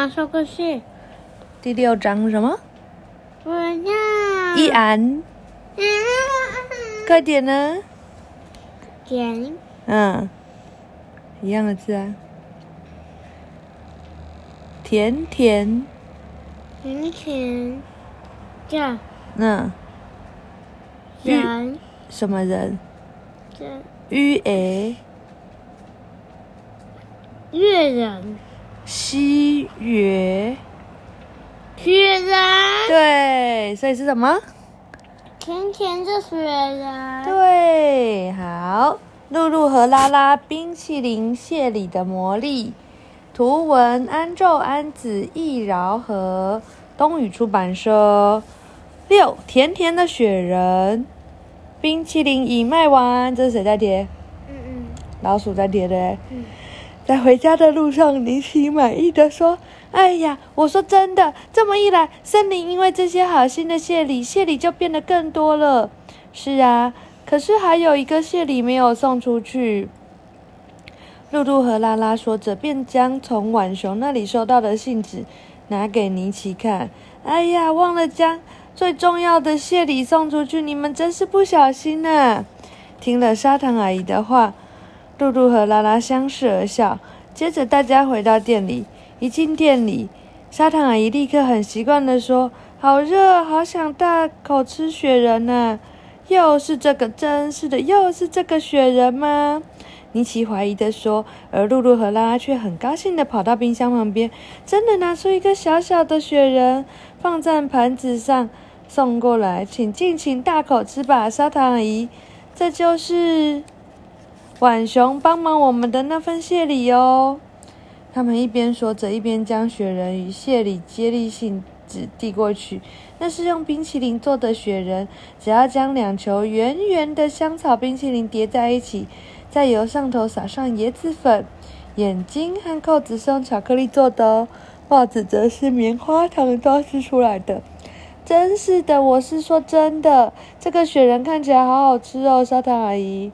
妈说个事。第六章什么？我要。一安，嗯快点呢！甜嗯，一样的字啊。甜甜，甜甜。这嗯，玉人什么人？的鱼诶，月人西月。雪人对，所以是什么？甜甜的雪人对，好，露露和拉拉冰淇淋蟹里的魔力，图文安昼安子易饶和东宇出版社。六，甜甜的雪人，冰淇淋已卖完，这是谁在贴？嗯嗯老鼠在贴的在回家的路上，尼奇满意的说：“哎呀，我说真的，这么一来，森林因为这些好心的谢礼，谢礼就变得更多了。是啊，可是还有一个谢礼没有送出去。”露露和拉拉说着，便将从浣熊那里收到的信纸拿给尼奇看。哎呀，忘了将最重要的谢礼送出去，你们真是不小心呐、听了砂糖阿姨的话，露露和拉拉相视而笑。接着大家回到店里，一进店里，砂糖阿姨立刻很习惯地说：“好热，好想大口吃雪人呐、又是这个，真是的，又是这个雪人吗？”尼奇怀疑地说，而露露和拉拉却很高兴地跑到冰箱旁边，真的拿出一个小小的雪人，放在盘子上送过来，请尽情大口吃吧，砂糖阿姨。这就是浣熊帮忙我们的那份谢礼哦。他们一边说着，一边将雪人与谢礼接力信纸递过去。那是用冰淇淋做的雪人，只要将两球圆圆的香草冰淇淋叠在一起，再由上头撒上椰子粉。眼睛和扣子是用巧克力做的哦，帽子则是棉花糖装饰出来的。真是的，我是说真的，这个雪人看起来好好吃哦，砂糖阿姨。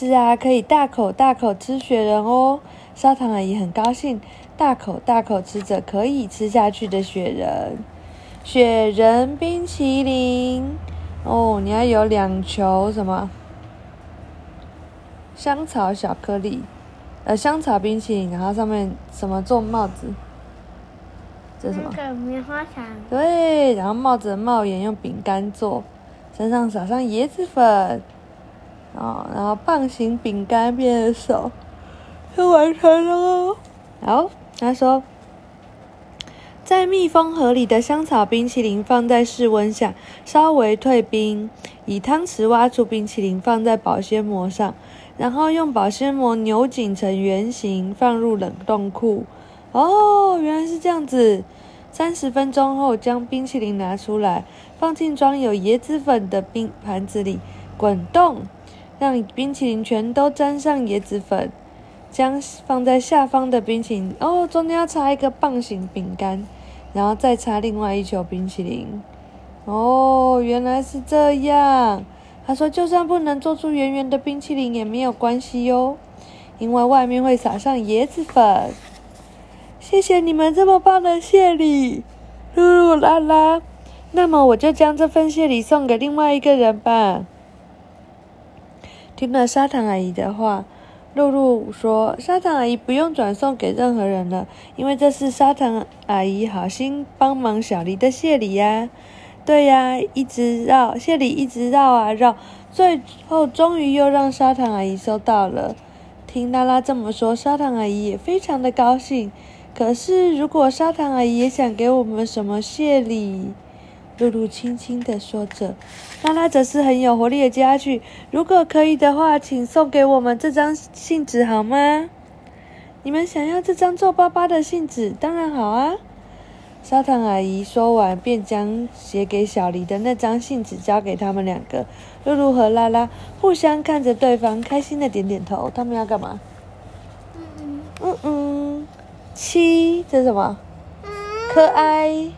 是啊，可以大口大口吃雪人哦。砂糖阿姨很高兴，大口大口吃着可以吃下去的雪人。雪人冰淇淋哦，你要有两球什么？香草巧克力，呃，香草冰淇淋，然后上面什么做帽子？这是什么？那个棉花糖对，然后帽子的帽檐用饼干做，身上撒上椰子粉，哦，然后棒形饼干变成手，就完成了哦。好，他说，在密封盒里的香草冰淇淋放在室温下稍微退冰，以汤匙挖出冰淇淋放在保鲜膜上，然后用保鲜膜扭紧成圆形，放入冷冻库。哦，原来是这样子。三十分钟后，将冰淇淋拿出来，放进装有椰子粉的冰盘子里，滚动，让冰淇淋全都沾上椰子粉。将放在下方的冰淇淋，哦，中间要插一个棒形饼干，然后再插另外一球冰淇淋。哦，原来是这样。他说，就算不能做出圆圆的冰淇淋也没有关系哟，因为外面会撒上椰子粉。谢谢你们这么棒的谢礼，露露拉拉。那么我就将这份谢礼送给另外一个人吧。听了砂糖阿姨的话，露露说：“砂糖阿姨不用转送给任何人了，因为这是砂糖阿姨好心帮忙小黎的谢礼呀。”对呀，一直绕谢礼，一直绕啊绕，最后终于又让砂糖阿姨收到了。听拉拉这么说，砂糖阿姨也非常的高兴。可是，如果砂糖阿姨也想给我们什么谢礼，露露轻轻地说着，拉拉则是很有活力的接下去。如果可以的话，请送给我们这张信纸好吗？你们想要这张皱巴巴的信纸？当然好啊！砂糖阿姨说完，便将写给小黎的那张信纸交给他们两个。露露和拉拉互相看着对方，开心的点点头。他们要干嘛？嗯嗯嗯嗯，七，这是什么？嗯可爱。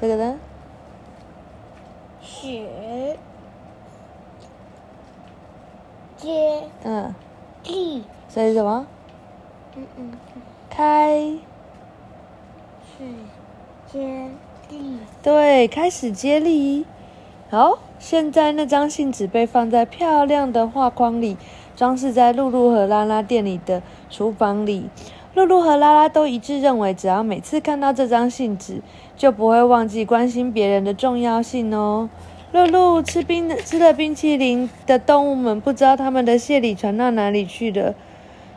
开这个呢？雪接嗯，地所以什么？嗯嗯，开，始接力。对，开始接力。好，现在那张信纸被放在漂亮的画框里，装饰在露露和拉拉店里的厨房里。露露和拉拉都一致认为，只要每次看到这张信纸，就不会忘记关心别人的重要性哦。露露吃冰的吃了冰淇淋的动物们，不知道他们的谢礼传到哪里去了。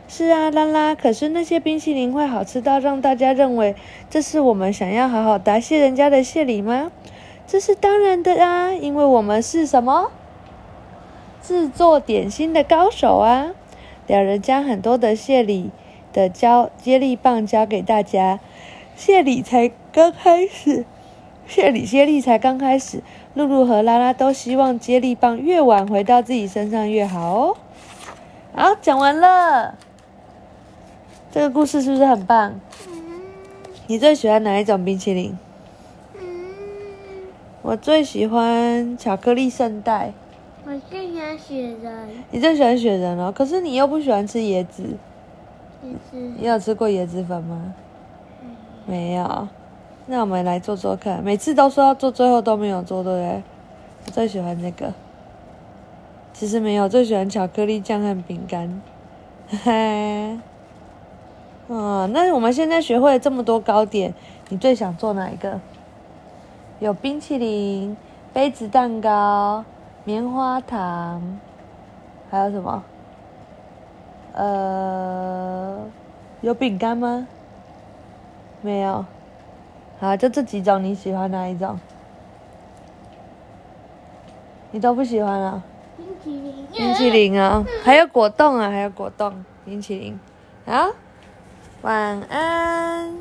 是啊，拉拉，可是那些冰淇淋会好吃到让大家认为这是我们想要好好答谢人家的谢礼吗？这是当然的啊，因为我们是什么？制作点心的高手啊！两人将很多的谢礼的交接力棒交给大家，谢礼才刚开始，谢礼接力才刚开始。露露和拉拉都希望接力棒越晚回到自己身上越好哦。好，讲完了。这个故事是不是很棒？嗯你最喜欢哪一种冰淇淋？嗯，我最喜欢巧克力圣代。我最喜欢雪人，你最喜欢雪人哦，可是你又不喜欢吃椰子。就是你有吃过椰子粉吗？没有。那我们来做做看，每次都说要做，最后都没有做，对不对？我最喜欢这个。其实没有，最喜欢巧克力酱和饼干。嘿嘿。哦，那我们现在学会了这么多糕点，你最想做哪一个？有冰淇淋、杯子蛋糕、棉花糖，还有什么？呃，有饼干吗？没有。好，就这几种，你喜欢哪一种？你都不喜欢啊？冰淇淋，冰淇淋啊，还有果冻啊，还有果冻，冰淇淋。好，晚安。